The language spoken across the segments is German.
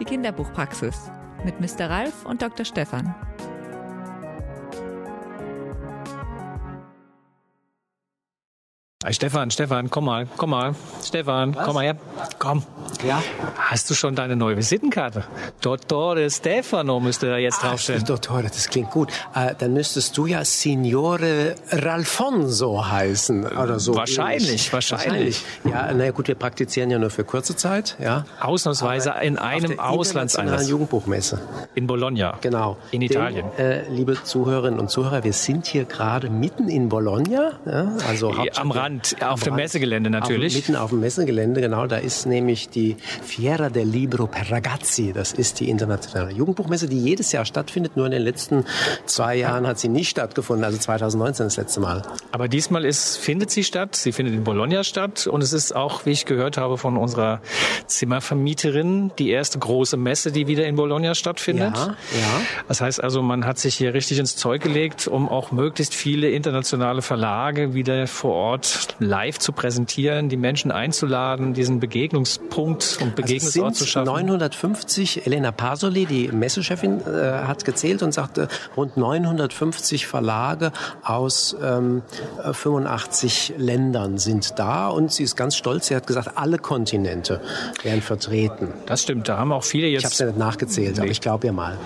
Die Kinderbuchpraxis mit Mr. Ralf und Dr. Stefan. Hey Stefan, Stefan, komm mal, komm mal. Stefan, Was? komm mal her. Komm. Ja. Hast du schon deine neue Visitenkarte? Dottore Stefano müsste da jetzt Ach, draufstehen. Dottore, das klingt gut. Äh, dann müsstest du ja Signore Ralfonso heißen oder so. Wahrscheinlich, wahrscheinlich. Ja, naja gut, wir praktizieren ja nur für kurze Zeit. Ja. Ausnahmsweise Aber in einem Auslandsanlass. Jugendbuchmesse. In Bologna. Genau. In Italien. Denn, äh, liebe Zuhörerinnen und Zuhörer, wir sind hier gerade mitten in Bologna. Ja, also Am Rand Rand, auf dem Messegelände natürlich. Auf, mitten auf dem Messegelände, genau. Da ist nämlich die Fiera del Libro per Ragazzi. Das ist die internationale Jugendbuchmesse, die jedes Jahr stattfindet. Nur in den letzten zwei Jahren hat sie nicht stattgefunden. Also 2019 das letzte Mal. Aber diesmal ist, findet sie statt. Sie findet in Bologna statt. Und es ist auch, wie ich gehört habe von unserer Zimmervermieterin, die erste große Messe, die wieder in Bologna stattfindet. Ja, ja. Das heißt also, man hat sich hier richtig ins Zeug gelegt, um auch möglichst viele internationale Verlage wieder vor Ort live zu präsentieren, die Menschen einzuladen, diesen Begegnungspunkt und Begegnungsort also zu schaffen? 950, Elena Pasoli, die Messechefin, äh, hat gezählt und sagte, rund 950 Verlage aus ähm, 85 Ländern sind da und sie ist ganz stolz, sie hat gesagt, alle Kontinente werden vertreten. Das stimmt, da haben auch viele jetzt... Ich habe es ja nicht nachgezählt, nee. aber ich glaube ja mal.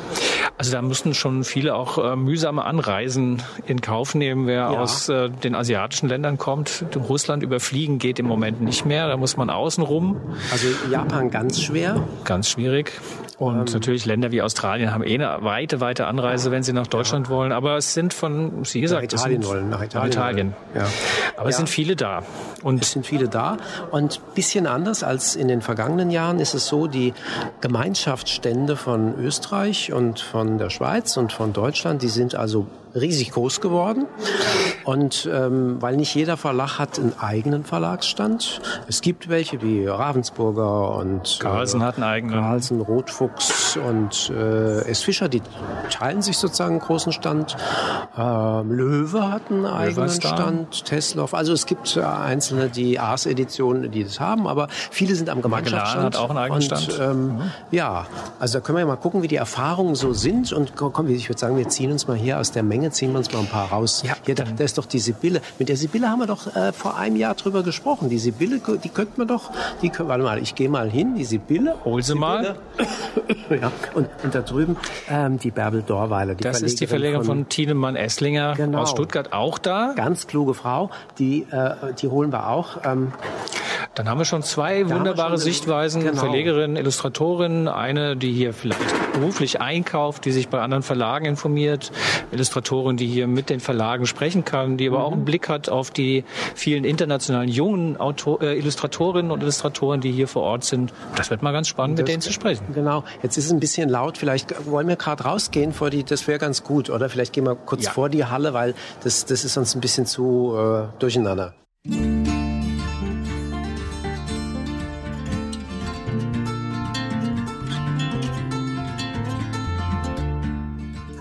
Also da mussten schon viele auch äh, mühsame Anreisen in Kauf nehmen, wer ja. aus äh, den asiatischen Ländern kommt. Russland überfliegen geht im Moment nicht mehr. Da muss man außen rum. Also Japan ganz schwer. Ganz schwierig. Und ähm, natürlich Länder wie Australien haben eh eine weite, weite Anreise, wenn sie nach Deutschland ja. wollen. Aber es sind von, Sie gesagt, nach Italien wollen, nach Italien. Nach Italien. Ja. Aber es sind viele da. Und es sind viele da. Und bisschen anders als in den vergangenen Jahren ist es so, die Gemeinschaftsstände von Österreich und von der Schweiz und von Deutschland, die sind also riesig groß geworden. Und ähm, weil nicht jeder Verlag hat einen eigenen Verlagsstand. Es gibt welche wie Ravensburger und Carlsen äh, hat einen eigenen. Carlsen, Rotfuchs und äh, S. Fischer, die teilen sich sozusagen einen großen Stand. Ähm, Löwe hat einen eigenen Stand, Tesloff. Also es gibt äh, einzelne, die Ars-Editionen, die das haben, aber viele sind am Gemeinschaftsstand. hat auch einen eigenen Stand. Ähm, mhm. Ja, also da können wir ja mal gucken, wie die Erfahrungen so sind. Und komm, ich würde sagen, wir ziehen uns mal hier aus der Menge Menge ziehen wir uns mal ein paar raus. Ja, Hier, da, da ist doch die Sibylle. Mit der Sibylle haben wir doch äh, vor einem Jahr drüber gesprochen. Die Sibylle, die könnten wir doch, die warte mal, ich gehe mal hin, die Sibylle. Hol sie mal. ja, und, und da drüben ähm, die Bärbel Dorweiler. Die das ist die Verlegerin von, von Tienemann Esslinger genau. aus Stuttgart auch da. Ganz kluge Frau. Die, äh, die holen wir auch. Ähm, dann haben wir schon zwei wunderbare schon Sichtweisen. Genau. Verlegerin, Illustratorin, eine, die hier vielleicht beruflich einkauft, die sich bei anderen Verlagen informiert, Illustratorin, die hier mit den Verlagen sprechen kann, die aber mhm. auch einen Blick hat auf die vielen internationalen jungen Autor äh, Illustratorinnen und Illustratoren, die hier vor Ort sind. Das wird mal ganz spannend, das, mit denen zu sprechen. Genau. Jetzt ist es ein bisschen laut. Vielleicht wollen wir gerade rausgehen vor die, das wäre ganz gut, oder? Vielleicht gehen wir kurz ja. vor die Halle, weil das, das ist sonst ein bisschen zu äh, durcheinander.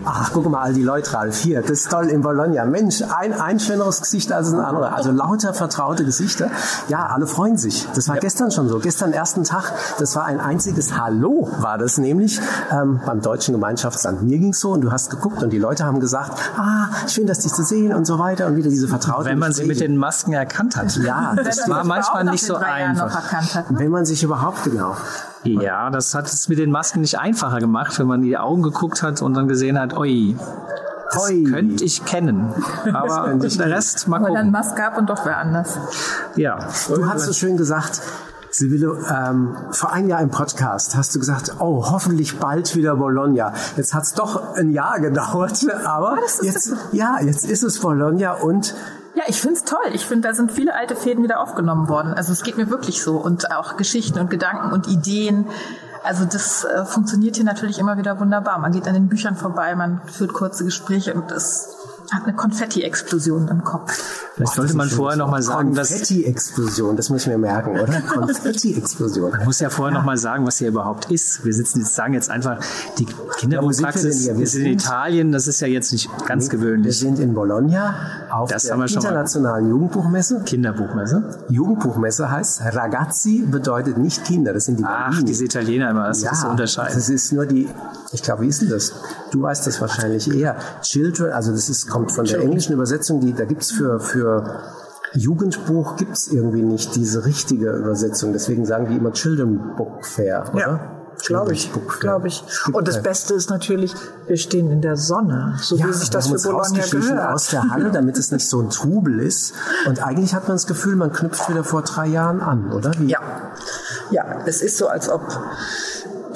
Ach, guck mal, all die Leute, Ralf, hier, das ist toll in Bologna. Mensch, ein, ein schöneres Gesicht als ein anderes. Also lauter vertraute Gesichter. Ja, alle freuen sich. Das war ja. gestern schon so. Gestern, ersten Tag, das war ein einziges Hallo, war das nämlich ähm, beim Deutschen Gemeinschaftsland. Mir ging's so und du hast geguckt und die Leute haben gesagt, ah, schön, dass dich zu sehen und so weiter und wieder diese vertraute Wenn man Gespräche. sie mit den Masken erkannt hat. Ja, das war manchmal nicht so einfach. Hat, ne? Wenn man sich überhaupt genau. Ja, das hat es mit den Masken nicht einfacher gemacht, wenn man in die Augen geguckt hat und dann gesehen hat, oi, das Oi. könnte ich kennen. Aber der Rest mal gucken. Aber dann Maske ab und doch wer anders. Ja. Du hast so schön gesagt, Sibylle, ähm, vor einem Jahr im Podcast hast du gesagt, oh, hoffentlich bald wieder Bologna. Jetzt hat es doch ein Jahr gedauert, aber jetzt, ja, jetzt ist es Bologna und ja, ich find's toll. Ich finde, da sind viele alte Fäden wieder aufgenommen worden. Also es geht mir wirklich so. Und auch Geschichten und Gedanken und Ideen. Also das äh, funktioniert hier natürlich immer wieder wunderbar. Man geht an den Büchern vorbei, man führt kurze Gespräche und das hat eine Konfetti-Explosion im Kopf. Vielleicht sollte man vorher noch mal sagen, dass Konfetti-Explosion, das müssen wir merken, oder? Konfetti-Explosion. Man muss ja vorher ja. noch mal sagen, was hier überhaupt ist. Wir sitzen jetzt sagen jetzt einfach die Kinderbuchpraxis. Ja, wir, sind in Italien, das ist ja jetzt nicht ganz wir, gewöhnlich. Wir sind in Bologna auf das der internationalen Jugendbuchmesse. Kinderbuchmesse. Jugendbuchmesse heißt Ragazzi bedeutet nicht Kinder, das sind die Ach, Bambini. diese Italiener immer, das ja, ist unterscheiden. Das ist nur die, ich glaube, wie ist denn das? Du weißt das wahrscheinlich eher. Children, also das ist, kommt von der englischen Übersetzung, die, da gibt's für, für Jugendbuch gibt's irgendwie nicht diese richtige Übersetzung. Deswegen sagen die immer Children Book Fair, oder? Ja. Glaube ich, glaube ich. Und das Beste ist natürlich, wir stehen in der Sonne, so ja, wie sich das für Bologna gehört. aus der Halle, damit es nicht so ein Trubel ist. Und eigentlich hat man das Gefühl, man knüpft wieder vor drei Jahren an, oder? Wie? Ja, ja, es ist so, als ob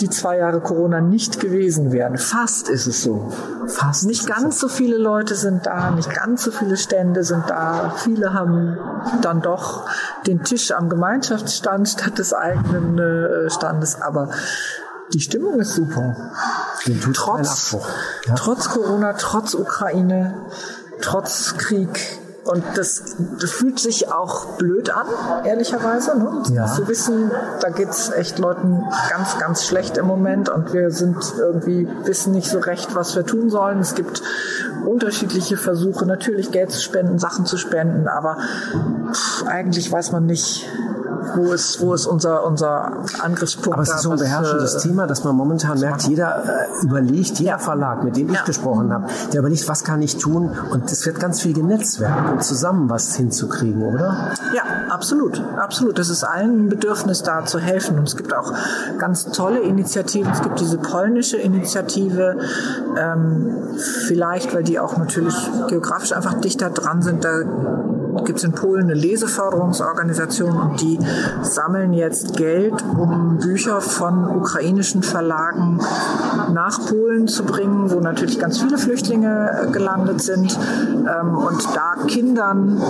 die zwei Jahre Corona nicht gewesen wären. Fast ist es so. Fast. Nicht ganz so viele Leute sind da, nicht ganz so viele Stände sind da. Viele haben dann doch den Tisch am Gemeinschaftsstand statt des eigenen äh, Standes. Aber die Stimmung ist super. Trotz, ja. trotz Corona, trotz Ukraine, trotz Krieg und das, das, fühlt sich auch blöd an, ehrlicherweise. Ne? Ja. Zu wissen, da geht es echt Leuten ganz, ganz schlecht im Moment und wir sind irgendwie, wissen nicht so recht, was wir tun sollen. Es gibt unterschiedliche Versuche, natürlich Geld zu spenden, Sachen zu spenden, aber pff, eigentlich weiß man nicht, wo ist, wo ist unser, unser Angriffspunkt. Aber es ist so ein beherrschendes äh, Thema, dass man momentan merkt, jeder äh, überlegt, jeder ja. Verlag, mit dem ich ja. gesprochen habe, der überlegt, was kann ich tun? Und es wird ganz viel genetzwerkt, um zusammen was hinzukriegen, oder? Ja, absolut, absolut. Es ist allen ein Bedürfnis da zu helfen. Und es gibt auch ganz tolle Initiativen. Es gibt diese polnische Initiative, ähm, vielleicht, weil die auch natürlich geografisch einfach dichter dran sind. Da gibt es in Polen eine Leseförderungsorganisation und die sammeln jetzt Geld, um Bücher von ukrainischen Verlagen nach Polen zu bringen, wo natürlich ganz viele Flüchtlinge äh, gelandet sind ähm, und da Kindern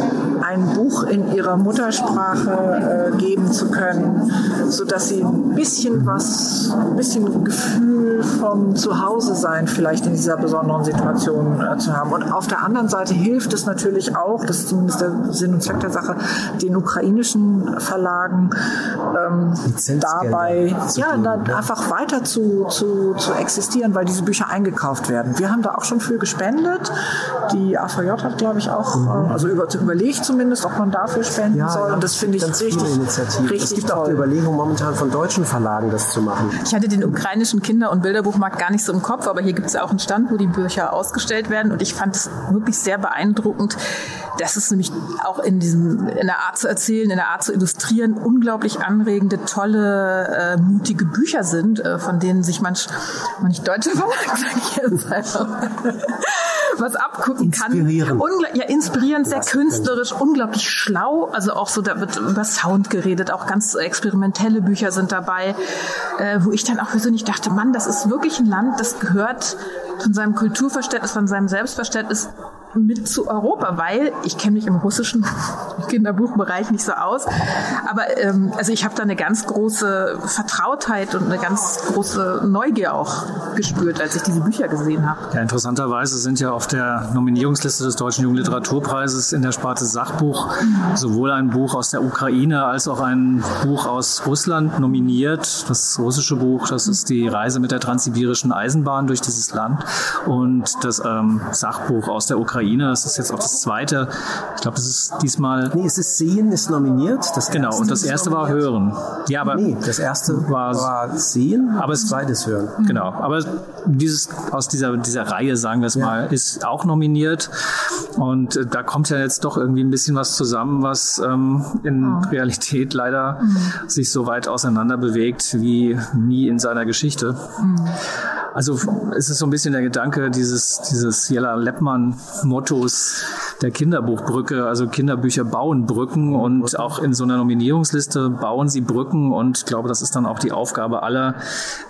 ein Buch in ihrer Muttersprache äh, geben zu können, sodass sie ein bisschen was, ein bisschen Gefühl vom Zuhause sein vielleicht in dieser besonderen Situation äh, zu haben. Und auf der anderen Seite hilft es natürlich auch, das ist zumindest der Sinn und Zweck der Sache, den ukrainischen Verlagen ähm, dabei ja, geben, dann ja. einfach weiter zu, zu, zu existieren, weil diese Bücher eingekauft werden. Wir haben da auch schon viel gespendet. Die AVJ hat, glaube ich, auch, mhm. Äh, also über, überlegt zumindest, ob man dafür spenden ja, soll. Und das finde ich richtig, richtig Es gibt toll. auch die Überlegung momentan von deutschen Verlagen, das zu machen. Ich hatte den ukrainischen Kinder- und Bilderbuchmarkt gar nicht so im Kopf, aber hier gibt es ja auch einen Stand, wo die Bücher ausgestellt werden. Und ich fand es wirklich sehr beeindruckend, dass es nämlich auch in diesem, in der Art zu erzählen, in der Art zu illustrieren, unglaublich anregende, tolle, äh, mutige Bücher sind, äh, von denen sich manch, manch deutsche Verlag, sage ich jetzt einfach, was abgucken kann. Ungla ja, inspirierend, sehr künstlerisch, unglaublich schlau. Also auch so, da wird über Sound geredet, auch ganz experimentelle Bücher sind dabei, äh, wo ich dann auch persönlich dachte, Mann, das ist wirklich ein Land, das gehört von seinem Kulturverständnis, von seinem Selbstverständnis mit zu Europa, weil ich kenne mich im russischen Kinderbuchbereich nicht so aus, aber ähm, also ich habe da eine ganz große Vertrautheit und eine ganz große Neugier auch gespürt, als ich diese Bücher gesehen habe. Ja, interessanterweise sind ja auf der Nominierungsliste des Deutschen Jugendliteraturpreises in der Sparte Sachbuch sowohl ein Buch aus der Ukraine als auch ein Buch aus Russland nominiert. Das russische Buch, das ist die Reise mit der transsibirischen Eisenbahn durch dieses Land und das ähm, Sachbuch aus der Ukraine Ukraine. Das ist jetzt auch das zweite. Ich glaube, das ist diesmal. Nee, es ist Sehen ist nominiert. Das genau, und das erste war Hören. Ja, aber. Nee, das erste war, war Sehen, aber das zweite ist Hören. Genau, aber dieses aus dieser, dieser Reihe, sagen wir es ja. mal, ist auch nominiert. Und äh, da kommt ja jetzt doch irgendwie ein bisschen was zusammen, was ähm, in oh. Realität leider mhm. sich so weit auseinander bewegt wie nie in seiner Geschichte. Mhm. Also es ist so ein bisschen der Gedanke dieses, dieses Jella Leppmann-Mottos der Kinderbuchbrücke. Also Kinderbücher bauen Brücken und auch in so einer Nominierungsliste bauen sie Brücken und ich glaube, das ist dann auch die Aufgabe aller,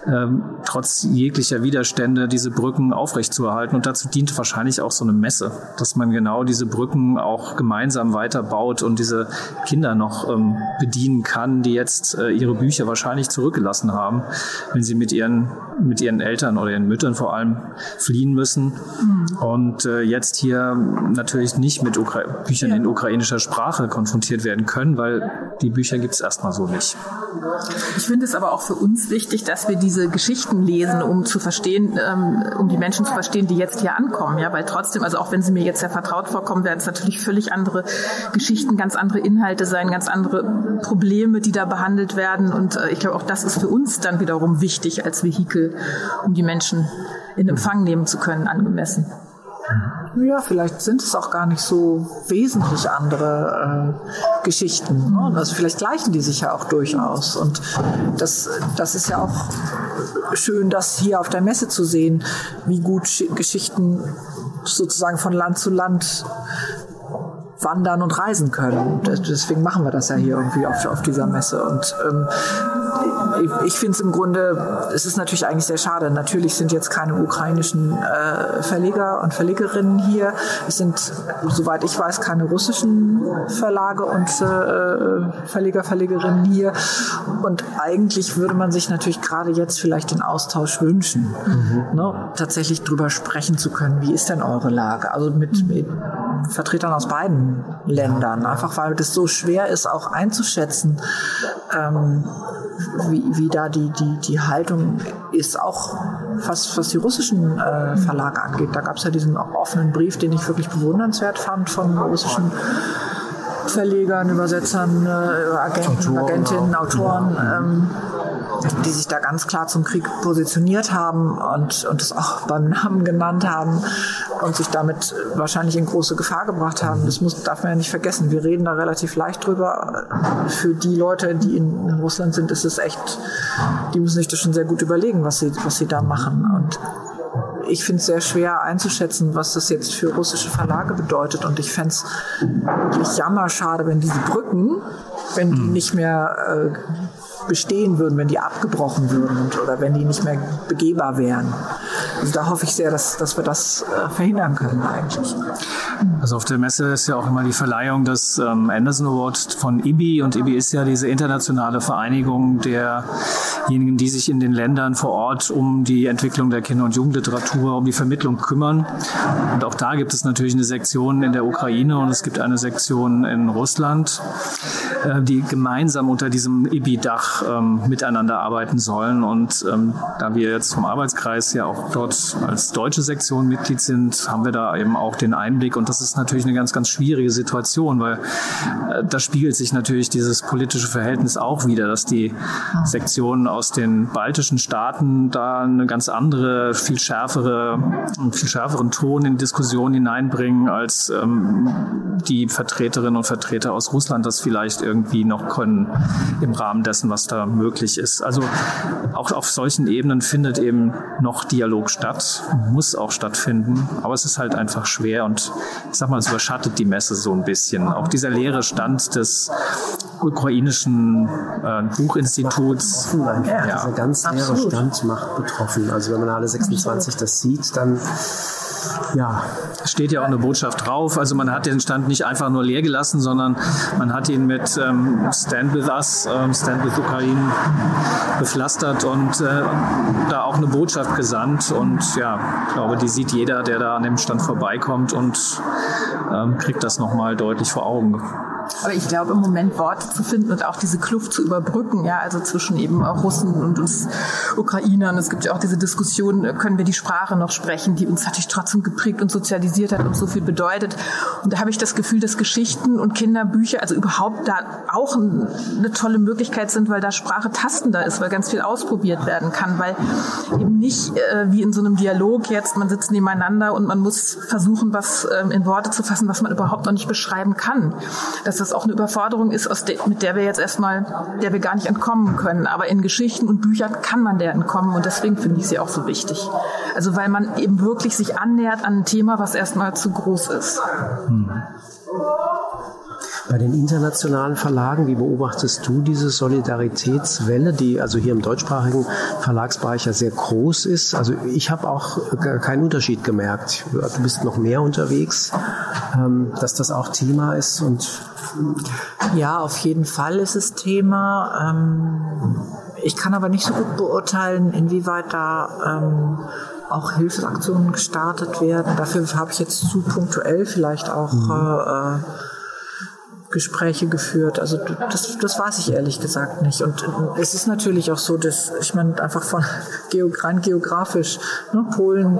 ähm, trotz jeglicher Widerstände diese Brücken aufrechtzuerhalten. Und dazu dient wahrscheinlich auch so eine Messe, dass man genau diese Brücken auch gemeinsam weiterbaut und diese Kinder noch ähm, bedienen kann, die jetzt äh, ihre Bücher wahrscheinlich zurückgelassen haben, wenn sie mit ihren, mit ihren Eltern oder ihren Müttern vor allem fliehen müssen. Mhm. Und äh, jetzt hier natürlich jetzt nicht mit Ukra Büchern in ukrainischer Sprache konfrontiert werden können, weil die Bücher gibt es erstmal so nicht. Ich finde es aber auch für uns wichtig, dass wir diese Geschichten lesen, um zu verstehen, ähm, um die Menschen zu verstehen, die jetzt hier ankommen. Ja, weil trotzdem, also auch wenn sie mir jetzt sehr vertraut vorkommen, werden es natürlich völlig andere Geschichten, ganz andere Inhalte sein, ganz andere Probleme, die da behandelt werden. Und äh, ich glaube, auch das ist für uns dann wiederum wichtig als Vehikel, um die Menschen in Empfang nehmen zu können, angemessen. Ja, vielleicht sind es auch gar nicht so wesentlich andere äh, Geschichten. Ne? Also vielleicht gleichen die sich ja auch durchaus. Und das, das ist ja auch schön, das hier auf der Messe zu sehen, wie gut Geschichten sozusagen von Land zu Land wandern und reisen können. Deswegen machen wir das ja hier irgendwie auf, auf dieser Messe. Und ähm, ich, ich finde es im Grunde, es ist natürlich eigentlich sehr schade. Natürlich sind jetzt keine ukrainischen äh, Verleger und Verlegerinnen hier. Es sind, soweit ich weiß, keine russischen Verlage und äh, Verleger, Verlegerinnen hier. Und eigentlich würde man sich natürlich gerade jetzt vielleicht den Austausch wünschen, mhm. ne, tatsächlich drüber sprechen zu können. Wie ist denn eure Lage? Also mit, mit Vertretern aus beiden Ländern, einfach weil das so schwer ist, auch einzuschätzen, ähm, wie, wie da die, die, die Haltung ist, auch was, was die russischen äh, Verlage angeht. Da gab es ja diesen offenen Brief, den ich wirklich bewundernswert fand von russischen Verlegern, Übersetzern, äh, Agenten, Agentinnen, Autoren. Ähm, die sich da ganz klar zum Krieg positioniert haben und, und es auch beim Namen genannt haben und sich damit wahrscheinlich in große Gefahr gebracht haben. Das muss, darf man ja nicht vergessen. Wir reden da relativ leicht drüber. Für die Leute, die in, in Russland sind, ist es echt, die müssen sich das schon sehr gut überlegen, was sie, was sie da machen. Und ich finde es sehr schwer einzuschätzen, was das jetzt für russische Verlage bedeutet. Und ich fände es wirklich jammerschade, wenn diese Brücken, wenn die hm. nicht mehr äh, bestehen würden, wenn die abgebrochen würden und, oder wenn die nicht mehr begehbar wären. Also da hoffe ich sehr, dass, dass wir das äh, verhindern können eigentlich. Also auf der Messe ist ja auch immer die Verleihung des ähm, Anderson Award von IBI und IBI ist ja diese internationale Vereinigung derjenigen, die sich in den Ländern vor Ort um die Entwicklung der Kinder- und Jugendliteratur, um die Vermittlung kümmern. Und auch da gibt es natürlich eine Sektion in der Ukraine und es gibt eine Sektion in Russland, äh, die gemeinsam unter diesem IBI-Dach ähm, miteinander arbeiten sollen. Und ähm, da wir jetzt vom Arbeitskreis ja auch dort als deutsche Sektion Mitglied sind, haben wir da eben auch den Einblick. Und das ist natürlich eine ganz, ganz schwierige Situation, weil äh, da spiegelt sich natürlich dieses politische Verhältnis auch wieder, dass die Sektionen aus den baltischen Staaten da eine ganz andere, viel schärfere, viel schärferen Ton in Diskussionen hineinbringen, als ähm, die Vertreterinnen und Vertreter aus Russland das vielleicht irgendwie noch können im Rahmen dessen, was da möglich ist. Also auch auf solchen Ebenen findet eben noch Dialog statt, muss auch stattfinden, aber es ist halt einfach schwer und ich sag mal, es überschattet die Messe so ein bisschen. Auch dieser leere Stand des ukrainischen äh, Buchinstituts. Ja, ja, dieser ganz leere. Stand macht betroffen. Also wenn man alle 26 das sieht, dann ja. Steht ja auch eine Botschaft drauf. Also man hat den Stand nicht einfach nur leer gelassen, sondern man hat ihn mit ähm, Stand with Us, ähm, Stand with Ukraine bepflastert und äh, da auch eine Botschaft gesandt. Und ja, ich glaube, die sieht jeder, der da an dem Stand vorbeikommt und ähm, kriegt das nochmal deutlich vor Augen. Aber ich glaube, im Moment Worte zu finden und auch diese Kluft zu überbrücken, ja, also zwischen eben auch Russen und uns Ukrainern. Es gibt ja auch diese Diskussion, können wir die Sprache noch sprechen, die uns natürlich trotzdem geprägt und sozialisiert hat und so viel bedeutet. Und da habe ich das Gefühl, dass Geschichten und Kinderbücher, also überhaupt da auch eine tolle Möglichkeit sind, weil da Sprache tastender ist, weil ganz viel ausprobiert werden kann, weil eben nicht äh, wie in so einem Dialog jetzt, man sitzt nebeneinander und man muss versuchen, was ähm, in Worte zu fassen, was man überhaupt noch nicht beschreiben kann. Das dass das auch eine Überforderung ist, de mit der wir jetzt erstmal, der wir gar nicht entkommen können. Aber in Geschichten und Büchern kann man der entkommen und deswegen finde ich sie auch so wichtig. Also weil man eben wirklich sich annähert an ein Thema, was erstmal zu groß ist. Bei den internationalen Verlagen, wie beobachtest du diese Solidaritätswelle, die also hier im deutschsprachigen Verlagsbereich ja sehr groß ist? Also ich habe auch keinen Unterschied gemerkt. Du bist noch mehr unterwegs, dass das auch Thema ist und ja, auf jeden Fall ist es Thema. Ähm, ich kann aber nicht so gut beurteilen, inwieweit da ähm, auch Hilfsaktionen gestartet werden. Dafür habe ich jetzt zu punktuell vielleicht auch mhm. äh, Gespräche geführt. Also das, das weiß ich ehrlich gesagt nicht. Und es ist natürlich auch so, dass ich meine einfach von rein geografisch, ne, Polen,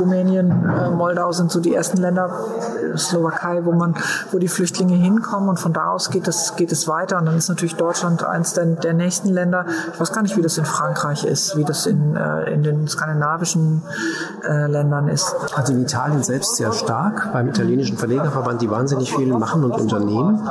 Rumänien, äh, Moldau sind so die ersten Länder, Slowakei, wo man, wo die Flüchtlinge hinkommen und von da aus geht es geht es weiter. Und dann ist natürlich Deutschland eins der, der nächsten Länder. Ich weiß gar nicht, wie das in Frankreich ist, wie das in, äh, in den skandinavischen äh, Ländern ist. Also in Italien selbst sehr stark. Beim italienischen Verlegerverband, die wahnsinnig viel machen und unternehmen.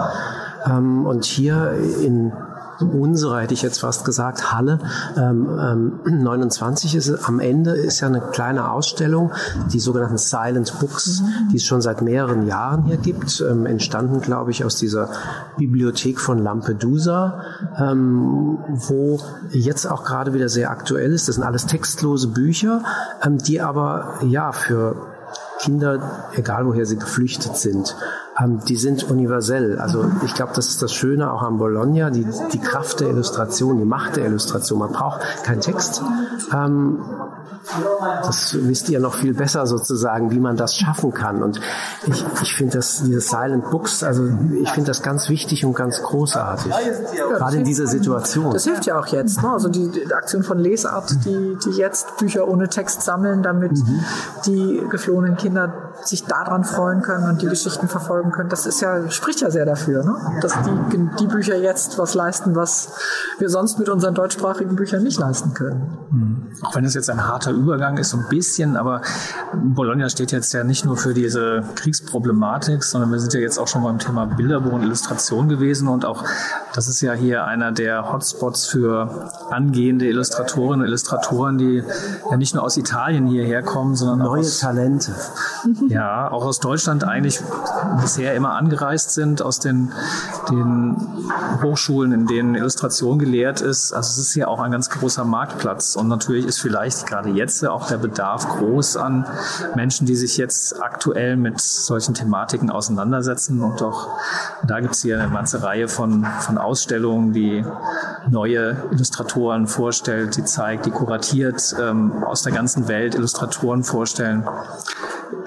Ähm, und hier in unsere, hätte ich jetzt fast gesagt, Halle ähm, ähm, 29 ist am Ende ist ja eine kleine Ausstellung, die sogenannten Silent Books, mhm. die es schon seit mehreren Jahren hier gibt, ähm, entstanden, glaube ich, aus dieser Bibliothek von Lampedusa, ähm, wo jetzt auch gerade wieder sehr aktuell ist. Das sind alles textlose Bücher, ähm, die aber ja für Kinder, egal woher sie geflüchtet sind, ähm, die sind universell. Also ich glaube, das ist das Schöne auch am Bologna, die, die Kraft der Illustration, die Macht der Illustration. Man braucht keinen Text. Ähm, das wisst ihr noch viel besser sozusagen, wie man das schaffen kann. Und ich, ich finde das, diese Silent Books, also ich finde das ganz wichtig und ganz großartig. Ja, Gerade in dieser Situation. Das hilft ja auch jetzt. Ne? Also die, die, Aktion von Lesart, die, die jetzt Bücher ohne Text sammeln, damit mhm. die geflohenen Kinder sich daran freuen können und die Geschichten verfolgen können. Das ist ja, spricht ja sehr dafür, ne? dass die, die Bücher jetzt was leisten, was wir sonst mit unseren deutschsprachigen Büchern nicht leisten können. Mhm. Auch wenn es jetzt ein harter Übergang ist, so ein bisschen, aber Bologna steht jetzt ja nicht nur für diese Kriegsproblematik, sondern wir sind ja jetzt auch schon beim Thema Bilderbuch und Illustration gewesen und auch das ist ja hier einer der Hotspots für angehende Illustratorinnen und Illustratoren, die ja nicht nur aus Italien hierher kommen, sondern neue aus, Talente. Ja, auch aus Deutschland eigentlich bisher immer angereist sind, aus den, den Hochschulen, in denen Illustration gelehrt ist. Also es ist hier auch ein ganz großer Marktplatz und natürlich ist vielleicht gerade jetzt auch der Bedarf groß an Menschen, die sich jetzt aktuell mit solchen Thematiken auseinandersetzen und auch da gibt es hier eine ganze Reihe von, von Ausstellungen, die neue Illustratoren vorstellt, die zeigt, die kuratiert ähm, aus der ganzen Welt Illustratoren vorstellen.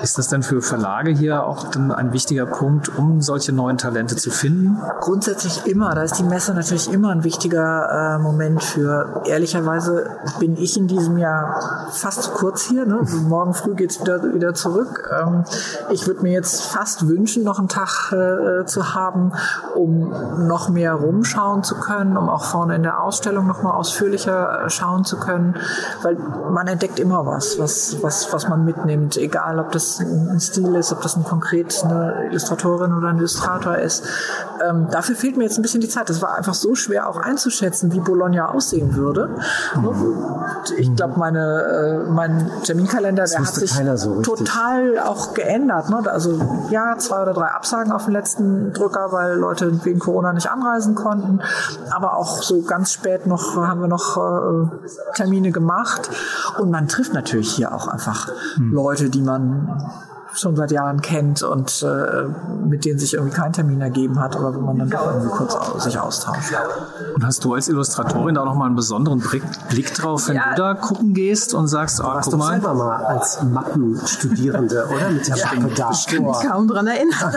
Ist das denn für Verlage hier auch ein wichtiger Punkt, um solche neuen Talente zu finden? Grundsätzlich immer. Da ist die Messe natürlich immer ein wichtiger äh, Moment für. Ehrlicherweise bin ich in diesem Jahr fast zu kurz hier. Ne? Morgen früh geht's wieder, wieder zurück. Ähm, ich würde mir jetzt fast wünschen, noch einen Tag äh, zu haben, um noch mehr rumschauen zu können, um auch vorne in der Ausstellung noch mal ausführlicher äh, schauen zu können, weil man entdeckt immer was, was, was, was man mitnimmt, egal ob das ein Stil ist, ob das ein konkret eine Illustratorin oder ein Illustrator ist. Ähm, dafür fehlt mir jetzt ein bisschen die Zeit. Das war einfach so schwer auch einzuschätzen, wie Bologna aussehen würde. Ich glaube, meine, äh, mein Terminkalender, der hat sich so total auch geändert. Ne? Also ja, zwei oder drei Absagen auf den letzten Drücker, weil Leute wegen Corona nicht anreisen konnten. Aber auch so ganz spät noch haben wir noch äh, Termine gemacht. Und man trifft natürlich hier auch einfach hm. Leute, die man um, schon seit Jahren kennt und äh, mit denen sich irgendwie kein Termin ergeben hat, aber wo man dann doch irgendwie kurz sich austauscht. Und hast du als Illustratorin da auch nochmal einen besonderen Blick drauf, wenn ja. du da gucken gehst und sagst, oh, guck mal. selber mal als Mappenstudierende, oder? Mit der ja, Mappe da. Ich mich kaum dran erinnern.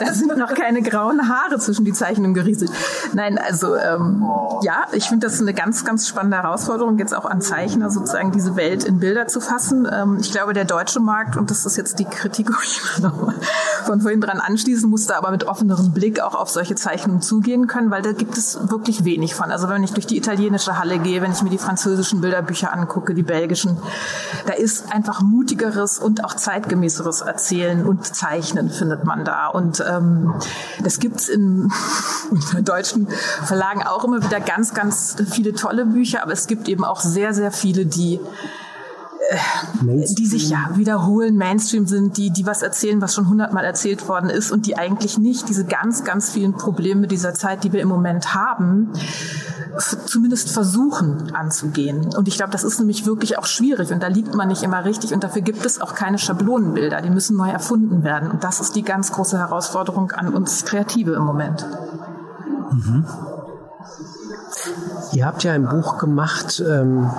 da sind noch keine grauen Haare zwischen die Zeichnungen gerieselt. Nein, also ähm, ja, ich finde das eine ganz, ganz spannende Herausforderung, jetzt auch an Zeichner sozusagen diese Welt in Bilder zu fassen. Ähm, ich glaube, der deutsche Markt, und das ist jetzt die Kritik, von vorhin dran anschließen musste, aber mit offenerem Blick auch auf solche Zeichnungen zugehen können, weil da gibt es wirklich wenig von. Also wenn ich durch die italienische Halle gehe, wenn ich mir die französischen Bilderbücher angucke, die belgischen, da ist einfach mutigeres und auch zeitgemäßeres Erzählen und Zeichnen findet man da. Und ähm, das gibt's in, in deutschen Verlagen auch immer wieder ganz, ganz viele tolle Bücher, aber es gibt eben auch sehr, sehr viele, die die sich ja wiederholen, Mainstream sind, die, die was erzählen, was schon hundertmal erzählt worden ist und die eigentlich nicht diese ganz, ganz vielen Probleme dieser Zeit, die wir im Moment haben, zumindest versuchen anzugehen. Und ich glaube, das ist nämlich wirklich auch schwierig und da liegt man nicht immer richtig und dafür gibt es auch keine Schablonenbilder, die müssen neu erfunden werden. Und das ist die ganz große Herausforderung an uns Kreative im Moment. Mhm. Ihr habt ja ein Buch gemacht, ähm,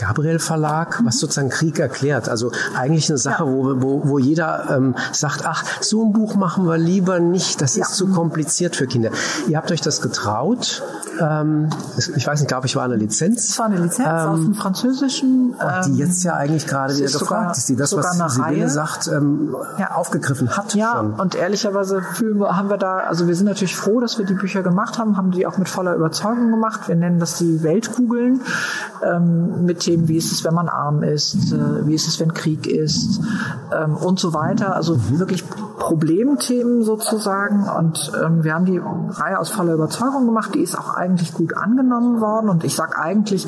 Gabriel Verlag, was sozusagen Krieg erklärt. Also eigentlich eine Sache, ja. wo, wo, wo jeder ähm, sagt, ach, so ein Buch machen wir lieber nicht, das ja. ist zu kompliziert für Kinder. Ihr habt euch das getraut. Ähm, ich weiß nicht, glaube ich, war eine Lizenz. Es war eine Lizenz ähm, aus dem Französischen. die jetzt ja eigentlich gerade wieder gefragt sogar, ist, die das, was Sibylle sagt, ähm, ja. aufgegriffen hat. Ja, schon. und ehrlicherweise haben wir da, also wir sind natürlich froh, dass wir die Bücher gemacht haben, haben die auch mit voller Überzeugung gemacht. Wir nennen das die Weltkugeln ähm, mit Themen, wie ist es, wenn man arm ist, äh, wie ist es, wenn Krieg ist ähm, und so weiter. Also mhm. wirklich Problemthemen sozusagen. Und ähm, wir haben die Reihe aus voller Überzeugung gemacht. Die ist auch eigentlich gut angenommen worden. Und ich sage eigentlich,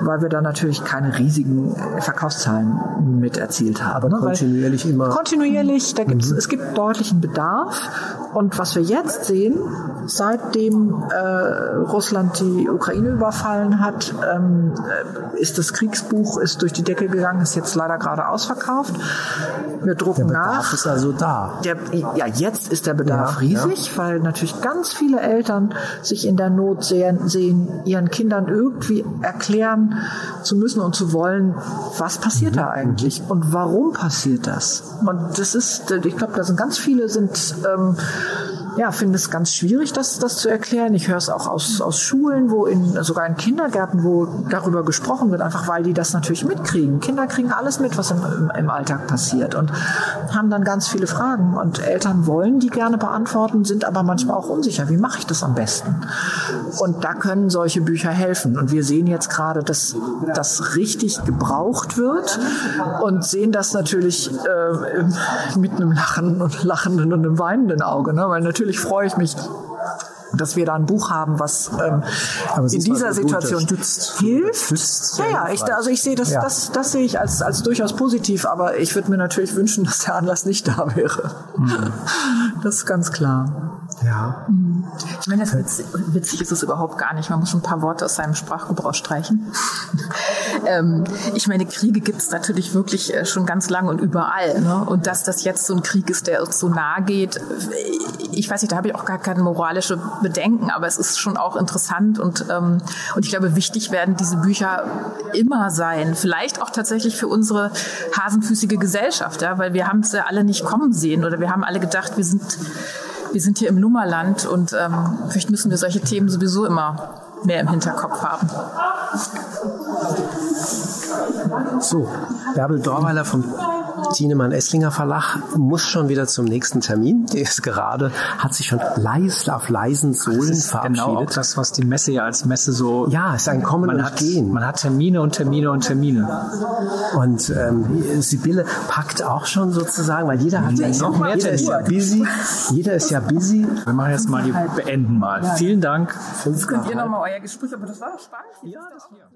weil wir da natürlich keine riesigen Verkaufszahlen mit erzielt haben. Aber ne? kontinuierlich weil immer. Kontinuierlich, da gibt's, mhm. es gibt deutlichen Bedarf. Und was wir jetzt sehen, seitdem äh, Russland die Ukraine überfallen hat, ähm, äh, ist das Kriegsbuch ist durch die Decke gegangen, ist jetzt leider gerade ausverkauft. Wir drucken der Bedarf nach. ist also da. Der, ja, jetzt ist der Bedarf ja, riesig, ja. weil natürlich ganz viele Eltern sich in der Not sehen, sehen, ihren Kindern irgendwie erklären zu müssen und zu wollen, was passiert mhm. da eigentlich und warum passiert das. Und das ist, ich glaube, da sind ganz viele sind ähm, ja, finde es ganz schwierig, das, das zu erklären. Ich höre es auch aus, aus Schulen, wo in, sogar in Kindergärten, wo darüber gesprochen wird, einfach weil die das natürlich mitkriegen. Kinder kriegen alles mit, was im, im, im Alltag passiert und haben dann ganz viele Fragen. Und Eltern wollen die gerne beantworten, sind aber manchmal auch unsicher. Wie mache ich das am besten? Und da können solche Bücher helfen. Und wir sehen jetzt gerade, dass das richtig gebraucht wird und sehen das natürlich äh, mit einem lachenden und lachenden und einem weinenden Auge, ne? weil natürlich natürlich freue ich mich, dass wir da ein Buch haben, was ähm, in dieser Situation stützt, hilft. Stützt ja, ja, ich, also ich sehe das, ja. das, das sehe ich als, als durchaus positiv, aber ich würde mir natürlich wünschen, dass der Anlass nicht da wäre. Mhm. Das ist ganz klar. Ja. Ich meine, das witzig, witzig ist es überhaupt gar nicht. Man muss ein paar Worte aus seinem Sprachgebrauch streichen. ähm, ich meine, Kriege gibt es natürlich wirklich äh, schon ganz lange und überall. Ne? Und dass das jetzt so ein Krieg ist, der uns so nahe geht, ich weiß nicht, da habe ich auch gar keine moralische Bedenken, aber es ist schon auch interessant und, ähm, und ich glaube, wichtig werden diese Bücher immer sein. Vielleicht auch tatsächlich für unsere hasenfüßige Gesellschaft, ja? weil wir haben es ja alle nicht kommen sehen oder wir haben alle gedacht, wir sind wir sind hier im Lummerland und ähm, vielleicht müssen wir solche Themen sowieso immer mehr im Hinterkopf haben. So, Bärbel Dorweiler vom Tienemann Esslinger Verlag muss schon wieder zum nächsten Termin. Der ist gerade, hat sich schon leis auf leisen Sohlen das ist verabschiedet. Genau auch das, was die Messe ja als Messe so. Ja, ist ein Kommen man und hat, Gehen. Man hat Termine und Termine und Termine. Und ähm, Sibylle packt auch schon sozusagen, weil jeder hat ja noch mehr jeder ist ja busy. Jeder ist ja busy. Wir machen jetzt mal die beenden mal. Ja. Vielen Dank. Fünf könnt ihr nochmal euer Gespräch, aber das war spannend. Ja, das war.